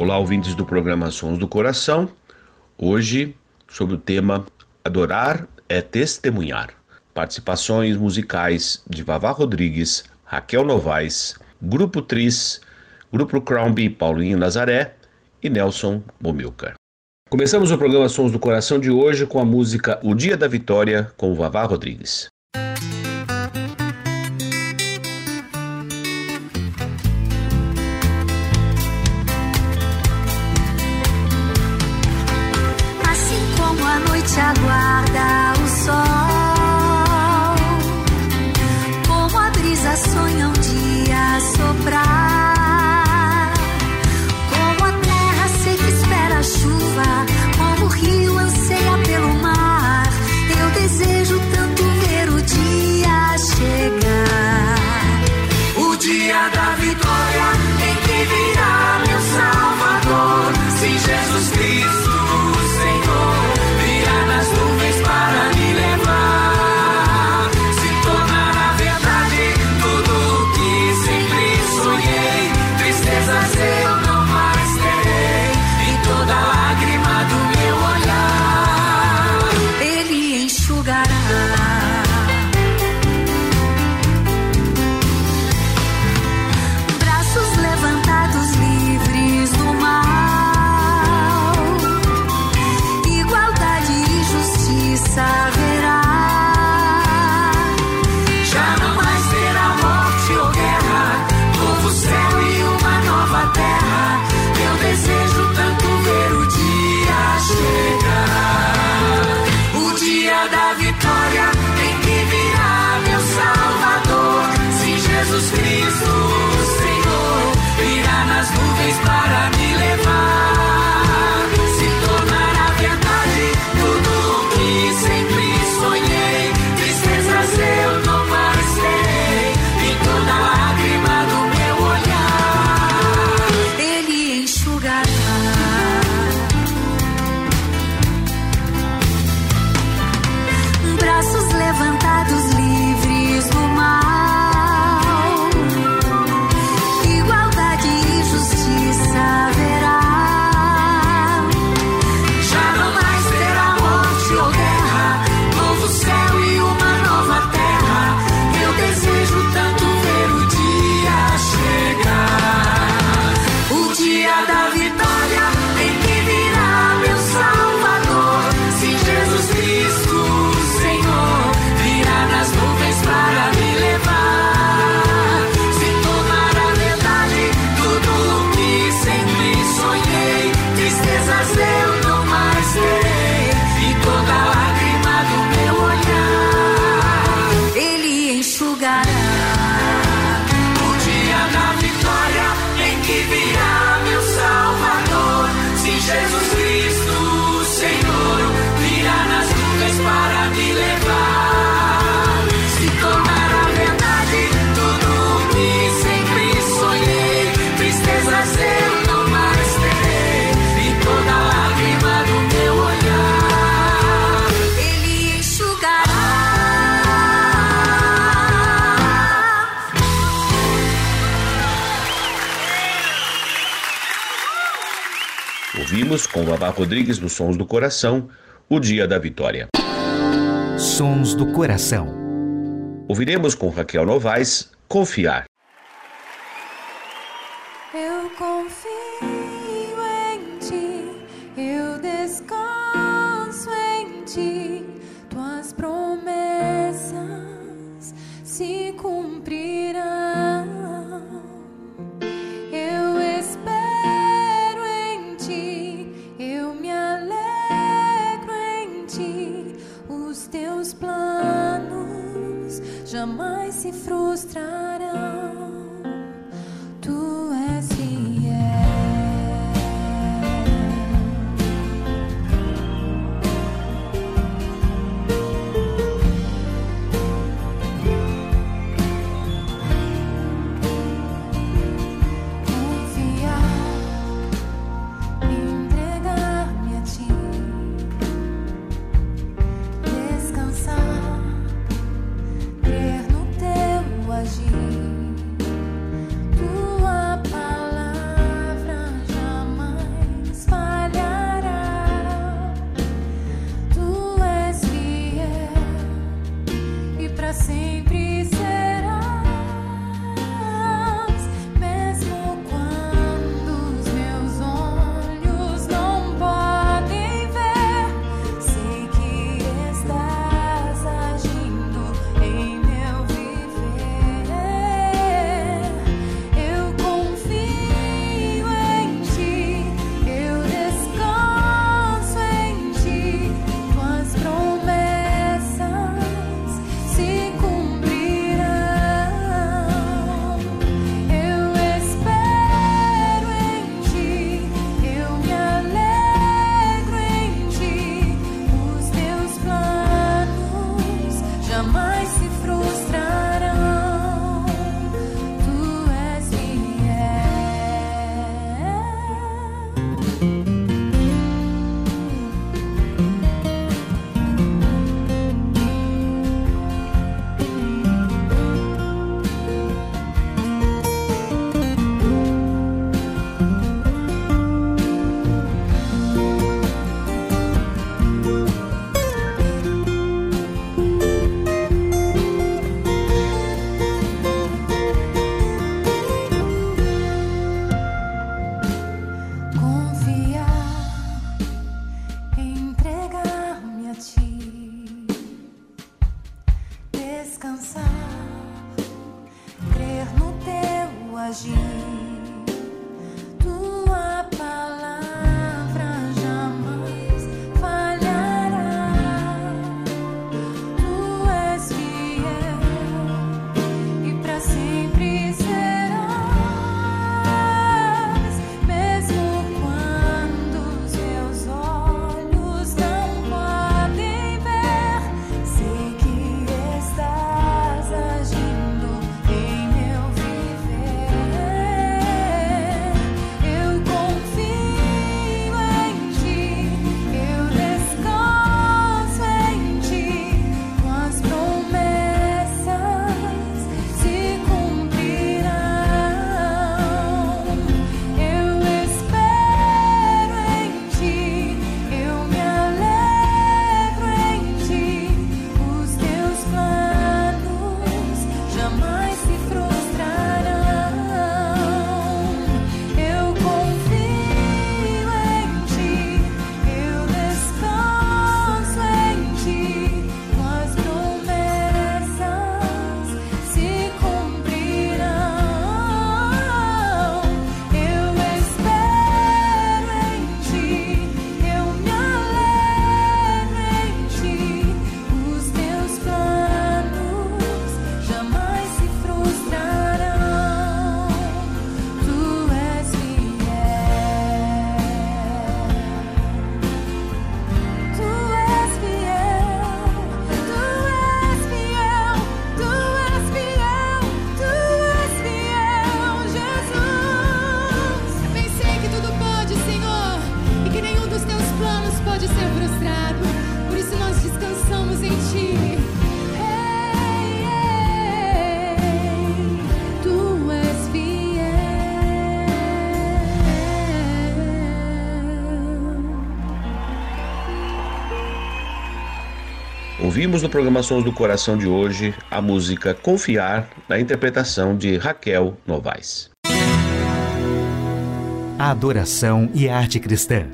Olá, ouvintes do programa Sons do Coração. Hoje, sobre o tema Adorar é Testemunhar. Participações musicais de Vavá Rodrigues, Raquel Novaes, Grupo Tris, Grupo Crombie Paulinho Nazaré e Nelson Bomilcar. Começamos o programa Sons do Coração de hoje com a música O Dia da Vitória com Vavá Rodrigues. Ouvimos com Vavá Rodrigues nos Sons do Coração, o Dia da Vitória. Sons do Coração. Ouviremos com Raquel Novaes, Confiar. Se Ouvimos no programa Sons do Coração de hoje a música Confiar, na interpretação de Raquel Novaes. A adoração e a arte cristã.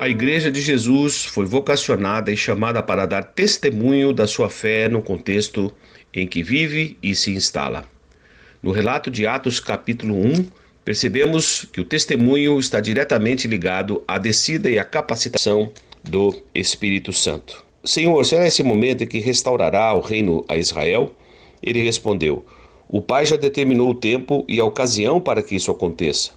A Igreja de Jesus foi vocacionada e chamada para dar testemunho da sua fé no contexto em que vive e se instala. No relato de Atos, capítulo 1, percebemos que o testemunho está diretamente ligado à descida e à capacitação do Espírito Santo. Senhor, será esse momento em que restaurará o reino a Israel? Ele respondeu: O Pai já determinou o tempo e a ocasião para que isso aconteça.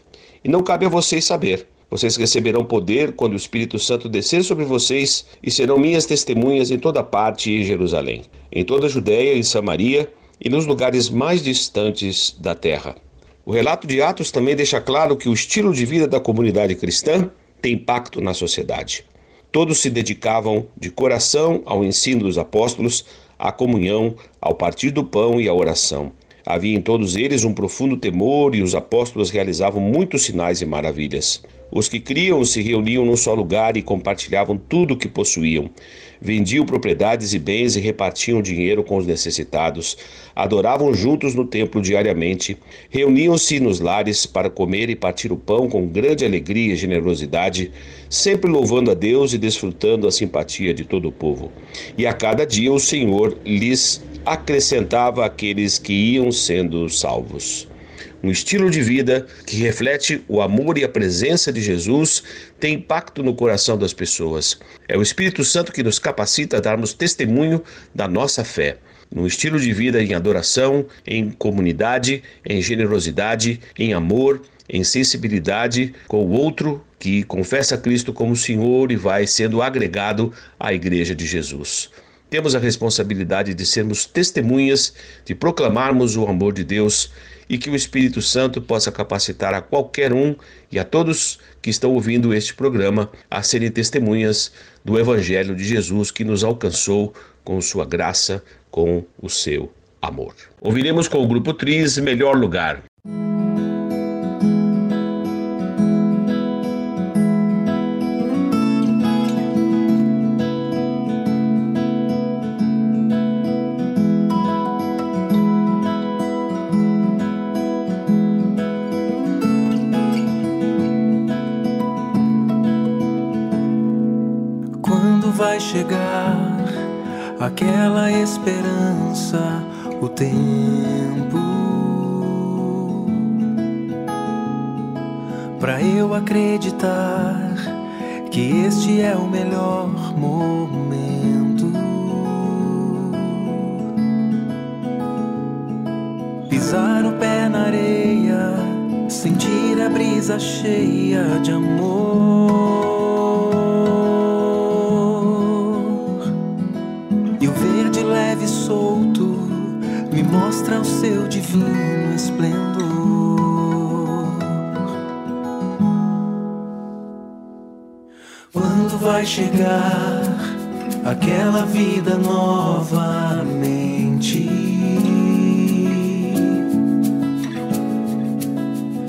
E não cabe a vocês saber vocês receberão poder quando o Espírito Santo descer sobre vocês e serão minhas testemunhas em toda parte em Jerusalém, em toda a Judéia e Samaria e nos lugares mais distantes da terra. O relato de Atos também deixa claro que o estilo de vida da comunidade cristã tem impacto na sociedade. Todos se dedicavam de coração ao ensino dos apóstolos, à comunhão, ao partir do pão e à oração. Havia em todos eles um profundo temor e os apóstolos realizavam muitos sinais e maravilhas. Os que criam se reuniam num só lugar e compartilhavam tudo o que possuíam. Vendiam propriedades e bens e repartiam dinheiro com os necessitados. Adoravam juntos no templo diariamente. Reuniam-se nos lares para comer e partir o pão com grande alegria e generosidade, sempre louvando a Deus e desfrutando a simpatia de todo o povo. E a cada dia o Senhor lhes acrescentava aqueles que iam sendo salvos. Um estilo de vida que reflete o amor e a presença de Jesus tem impacto no coração das pessoas. É o Espírito Santo que nos capacita a darmos testemunho da nossa fé. Num estilo de vida em adoração, em comunidade, em generosidade, em amor, em sensibilidade com o outro que confessa Cristo como Senhor e vai sendo agregado à Igreja de Jesus. Temos a responsabilidade de sermos testemunhas, de proclamarmos o amor de Deus e que o Espírito Santo possa capacitar a qualquer um e a todos que estão ouvindo este programa a serem testemunhas do Evangelho de Jesus que nos alcançou com sua graça, com o seu amor. Ouviremos com o grupo Tris Melhor Lugar. Tempo para eu acreditar que este é o melhor momento. Pisar o pé na areia, sentir a brisa cheia de amor. Mostra o seu divino esplendor. Quando vai chegar aquela vida novamente?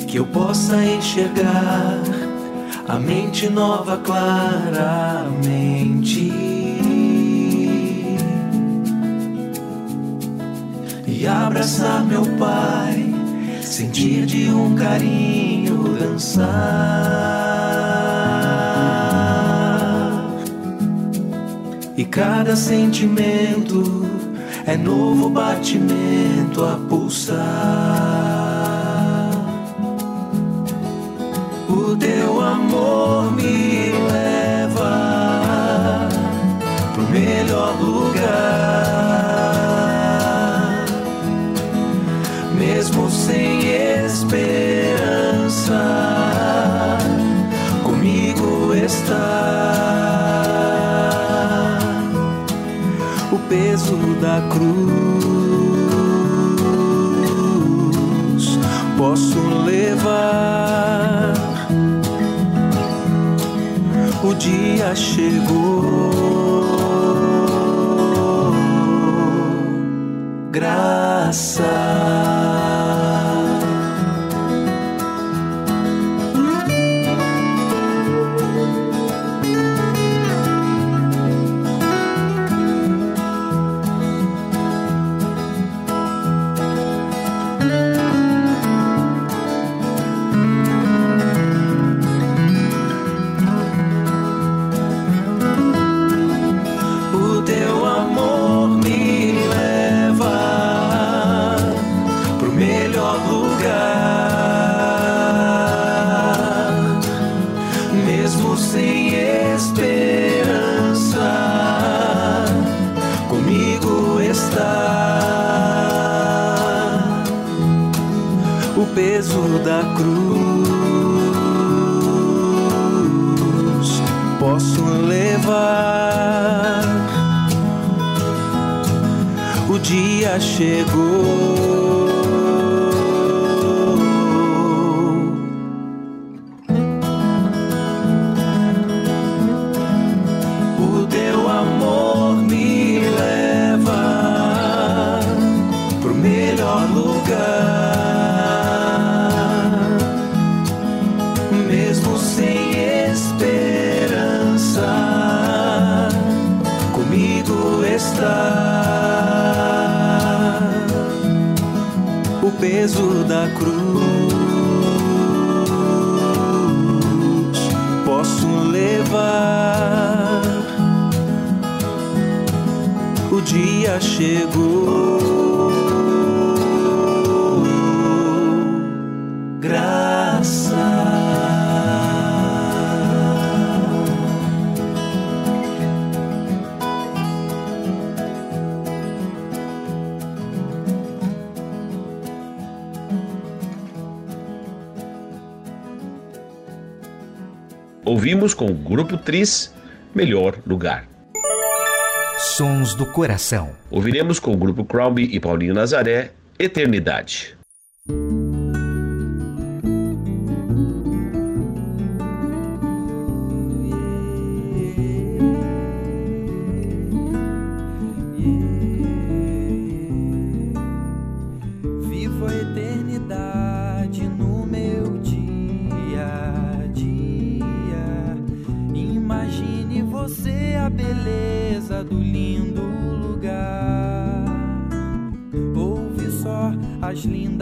Que eu possa enxergar a mente nova claramente. Abraçar meu pai, sentir de um carinho dançar. E cada sentimento é novo batimento a pulsar. O teu amor me cruz. Posso levar. O dia chegou. Graças está o peso da cruz. Posso levar o dia chegou. Peso da cruz. Posso levar, o dia chegou. Com o Grupo Tris Melhor Lugar. Sons do Coração. Ouviremos com o Grupo Crombie e Paulinho Nazaré Eternidade.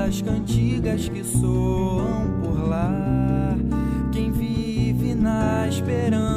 As lindas cantigas que soam por lá. Quem vive na esperança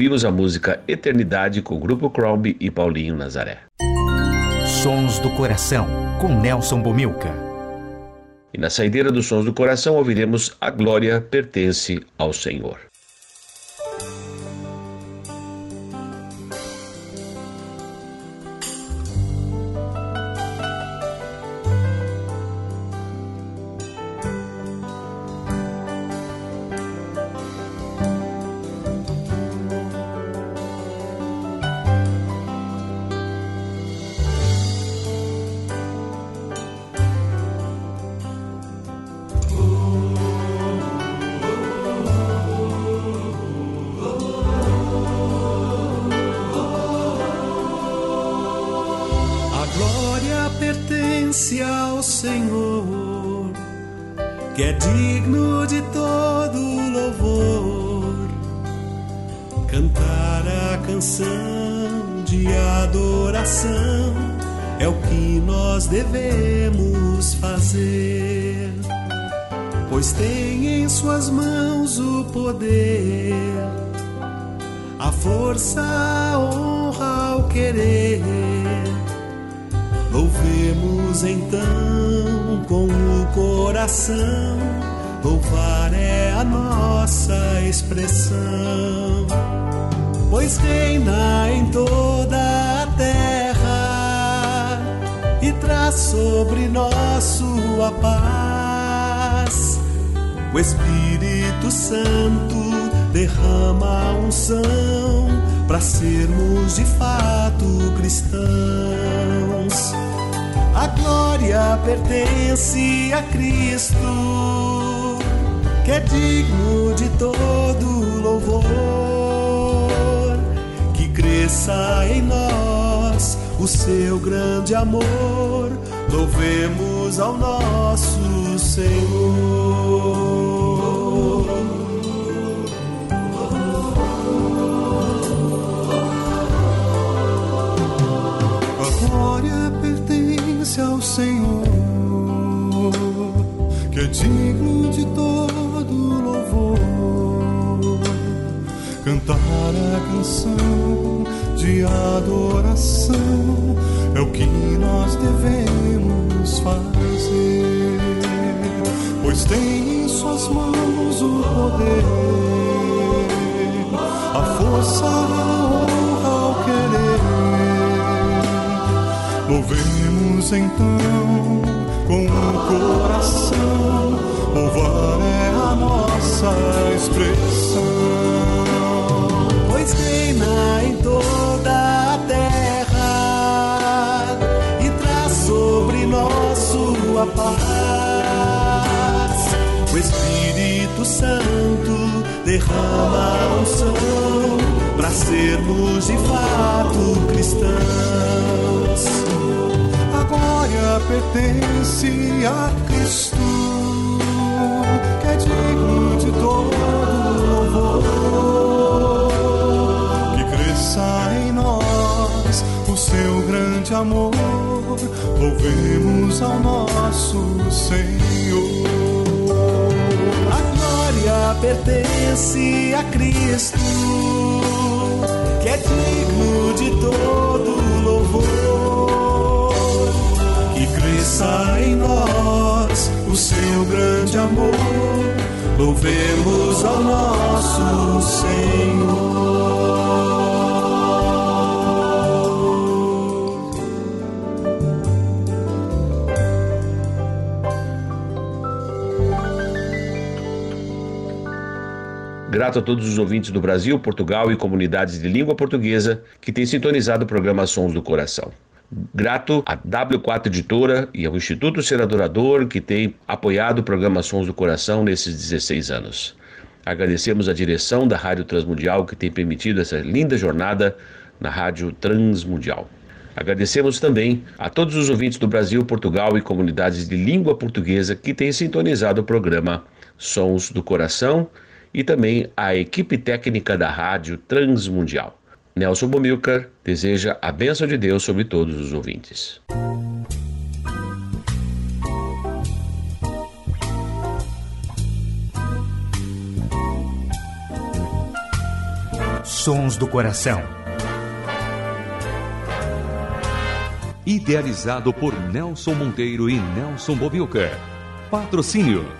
Ouvimos a música Eternidade com o grupo Crombie e Paulinho Nazaré. Sons do Coração, com Nelson Bomilca. E na saideira dos Sons do Coração ouviremos A Glória Pertence ao Senhor. Cantar a canção de adoração. É o que nós devemos fazer, pois tem em Suas mãos o poder, a força, a honra, o querer. Louvemos então com o coração, louvar é a nossa expressão, pois reina em toda a terra e traz sobre nós sua paz. O Espírito Santo derrama unção para sermos de fato cristãos. A glória pertence a Cristo, que é digno de todo louvor. Cresça em nós o seu grande amor, louvemos ao nosso Senhor. ao Senhor, que é digno de todo louvor. Cantar a canção de adoração é o que nós devemos fazer, pois tem em Suas mãos o poder, a força, a honra, o querer. Louvemos então com o coração, louvar é a nossa expressão, pois reina em toda a terra e traz sobre nós sua paz. O Espírito Santo derrama a unção para sermos de fato cristãos glória pertence a Cristo, que é digno de todo louvor. Que cresça em nós o seu grande amor, louvemos ao nosso Senhor. A glória pertence a Cristo, que é digno de todo louvor cresça em nós o seu grande amor. Louvemos ao nosso Senhor. Grato a todos os ouvintes do Brasil, Portugal e comunidades de língua portuguesa que têm sintonizado o programa Sons do Coração. Grato à W4 Editora e ao Instituto Ser que tem apoiado o programa Sons do Coração nesses 16 anos. Agradecemos a direção da Rádio Transmundial que tem permitido essa linda jornada na Rádio Transmundial. Agradecemos também a todos os ouvintes do Brasil, Portugal e comunidades de língua portuguesa que têm sintonizado o programa Sons do Coração e também a equipe técnica da Rádio Transmundial. Nelson Bomilcar deseja a bênção de Deus sobre todos os ouvintes. Sons do Coração. Idealizado por Nelson Monteiro e Nelson Bobilca. Patrocínio